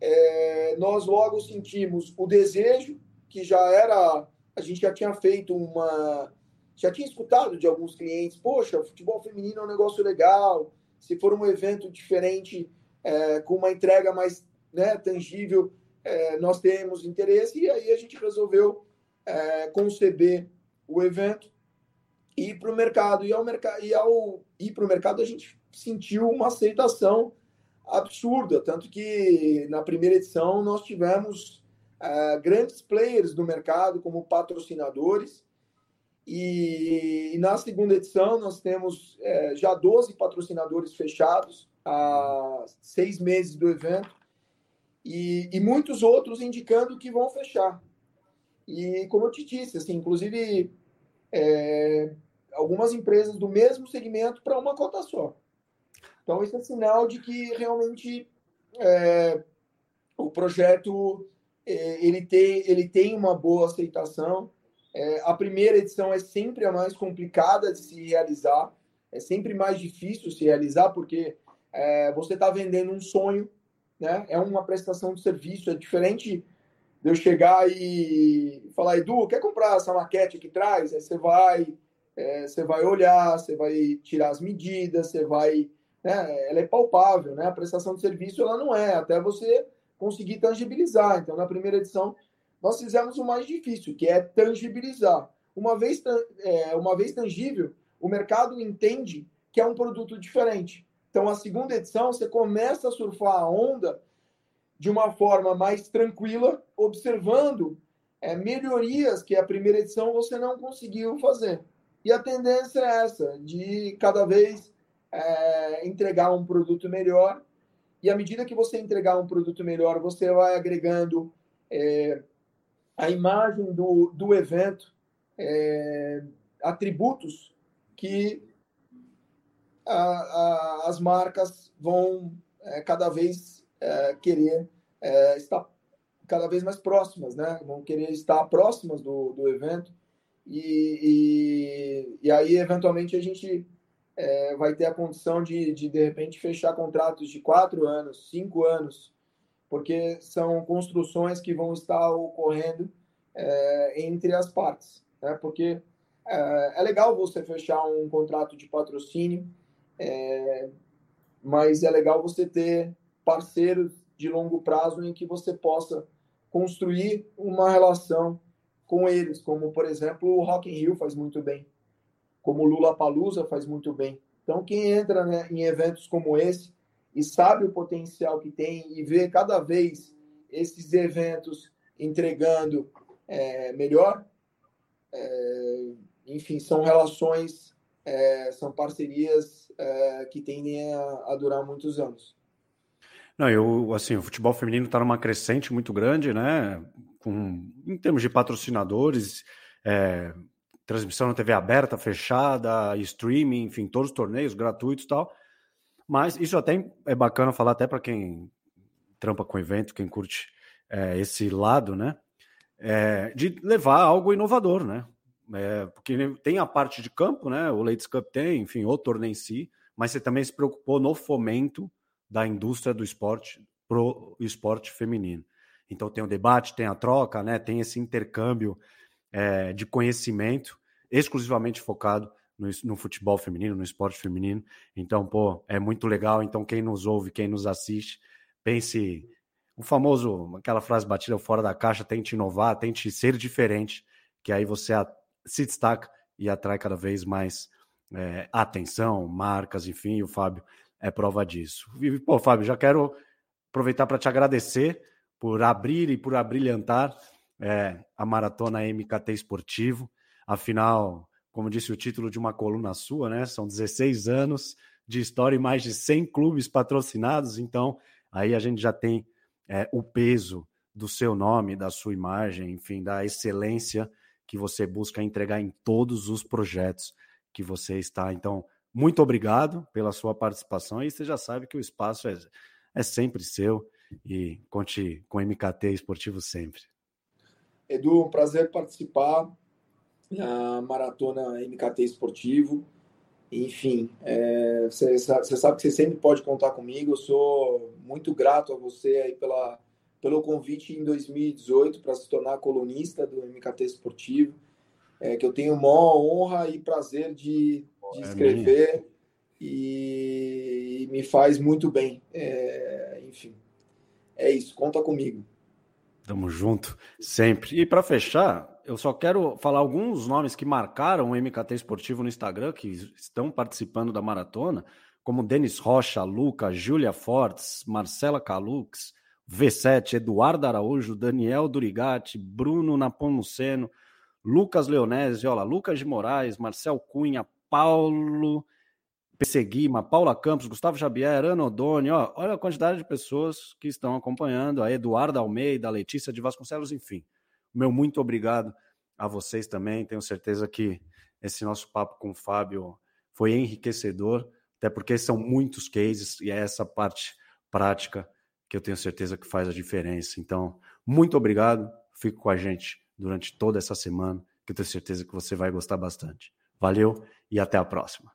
é, nós logo sentimos o desejo, que já era, a gente já tinha feito uma, já tinha escutado de alguns clientes, poxa, futebol feminino é um negócio legal, se for um evento diferente, é, com uma entrega mais né, tangível, é, nós temos interesse, e aí a gente resolveu é, conceber o evento e ir para o mercado. E ao, mercado, e ao ir para o mercado, a gente sentiu uma aceitação absurda, tanto que na primeira edição nós tivemos uh, grandes players do mercado como patrocinadores, e, e na segunda edição nós temos uh, já 12 patrocinadores fechados há seis meses do evento, e, e, muitos outros indicando que vão fechar. E como eu te disse, assim, inclusive é, algumas empresas do mesmo segmento para uma cota só. Então, isso é sinal de que realmente é, o projeto é, ele, tem, ele tem uma boa aceitação. É, a primeira edição é sempre a mais complicada de se realizar, é sempre mais difícil se realizar, porque é, você está vendendo um sonho, né? é uma prestação de serviço, é diferente de eu chegar e falar, Edu, quer comprar essa maquete que traz? Aí você vai, é, você vai olhar, você vai tirar as medidas, você vai né, ela é palpável, né? A prestação de serviço ela não é, até você conseguir tangibilizar. Então, na primeira edição, nós fizemos o mais difícil, que é tangibilizar. Uma vez, é, uma vez tangível, o mercado entende que é um produto diferente. Então, a segunda edição, você começa a surfar a onda de uma forma mais tranquila, observando é, melhorias que a primeira edição você não conseguiu fazer. E a tendência é essa, de cada vez é, entregar um produto melhor. E à medida que você entregar um produto melhor, você vai agregando é, a imagem do, do evento, é, atributos que a, a, as marcas vão é, cada vez é, querer é, estar cada vez mais próximas, né? Vão querer estar próximas do, do evento e, e, e aí eventualmente a gente é, vai ter a condição de, de, de repente, fechar contratos de quatro anos, cinco anos, porque são construções que vão estar ocorrendo é, entre as partes. Né? Porque é, é, legal você fechar um contrato de patrocínio, é, mas é legal você ter parceiros de longo prazo em que você possa construir uma relação com eles, como, por exemplo, o Rock in Rio faz muito bem como Lula Palusa faz muito bem. Então, quem entra né, em eventos como esse e sabe o potencial que tem e vê cada vez esses eventos entregando é, melhor, é, enfim, são relações, é, são parcerias é, que tendem a, a, durar muitos anos. Não, eu, assim, o futebol feminino está numa crescente muito grande, né? Com, em termos de patrocinadores, é, transmissão na TV aberta, fechada, streaming, enfim, todos os torneios gratuitos e tal. Mas isso até é bacana falar até para quem trampa com evento, quem curte é, esse lado, né? É, de levar algo inovador, né? É, porque tem a parte de campo, né? O Ladies Cup tem, enfim, o torneio em si, mas você também se preocupou no fomento da indústria do esporte pro esporte feminino. Então tem o debate, tem a troca, né? Tem esse intercâmbio é, de conhecimento exclusivamente focado no, no, futebol feminino, no esporte feminino. Então, pô, é muito legal. Então, quem nos ouve, quem nos assiste, pense o famoso, aquela frase batida fora da caixa, tente inovar, tente ser diferente, que aí você se destaca e atrai cada vez mais é, atenção, marcas, enfim, o Fábio é prova disso. E, pô, Fábio, já quero aproveitar para te agradecer por abrir e por abrilhantar é, a maratona MKT Esportivo. Afinal, como disse o título de uma coluna sua, né? São 16 anos de história e mais de 100 clubes patrocinados, então aí a gente já tem é, o peso do seu nome, da sua imagem, enfim, da excelência que você busca entregar em todos os projetos que você está. Então, muito obrigado pela sua participação e você já sabe que o espaço é, é sempre seu e conte com MKT Esportivo sempre. Edu, um prazer participar da Maratona MKT Esportivo. Enfim, é, você, você sabe que você sempre pode contar comigo. Eu sou muito grato a você aí pela, pelo convite em 2018 para se tornar colunista do MKT Esportivo, é, que eu tenho maior honra e prazer de, de é escrever e me faz muito bem. É, enfim, é isso, conta comigo. Tamo junto, sempre. E para fechar, eu só quero falar alguns nomes que marcaram o MKT Esportivo no Instagram, que estão participando da maratona, como Denis Rocha, Luca, Júlia Fortes, Marcela Calux, V7, Eduardo Araújo, Daniel Durigati, Bruno Napomuceno, Lucas Leonese, olha, Lucas de Moraes, Marcel Cunha, Paulo Pesseguima, Paula Campos, Gustavo Xavier, Ana Odoni, olha a quantidade de pessoas que estão acompanhando, a Eduardo Almeida, a Letícia de Vasconcelos, enfim. Meu muito obrigado a vocês também. Tenho certeza que esse nosso papo com o Fábio foi enriquecedor, até porque são muitos cases e é essa parte prática que eu tenho certeza que faz a diferença. Então, muito obrigado. Fique com a gente durante toda essa semana, que eu tenho certeza que você vai gostar bastante. Valeu e até a próxima.